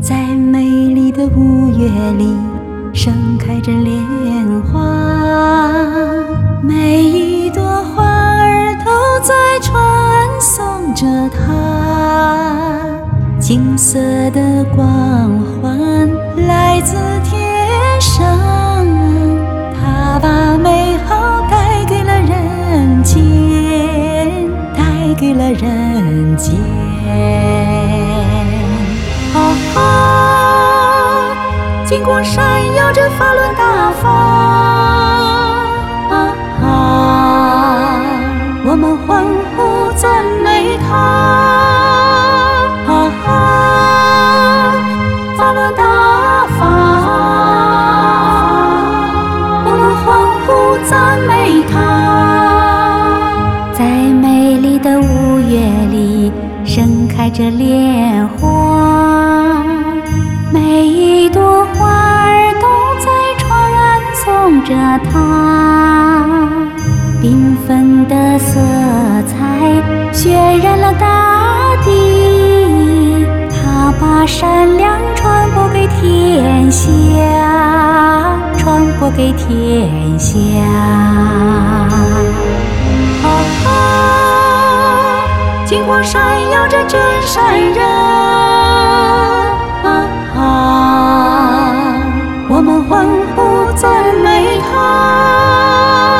在美丽的五月里，盛开着莲花，每一朵花儿都在传颂着它。金色的光环来自天上，人间。啊啊！金光闪耀着法轮大法，啊啊！我们欢呼赞美他，啊啊！法轮大法，我们欢呼赞美他，开着莲花，每一朵花儿都在传颂着它，缤纷的色彩渲染了大地，它把善良传播给天下，传播给天下。金光闪耀着真善人，啊啊！我们欢呼赞美他。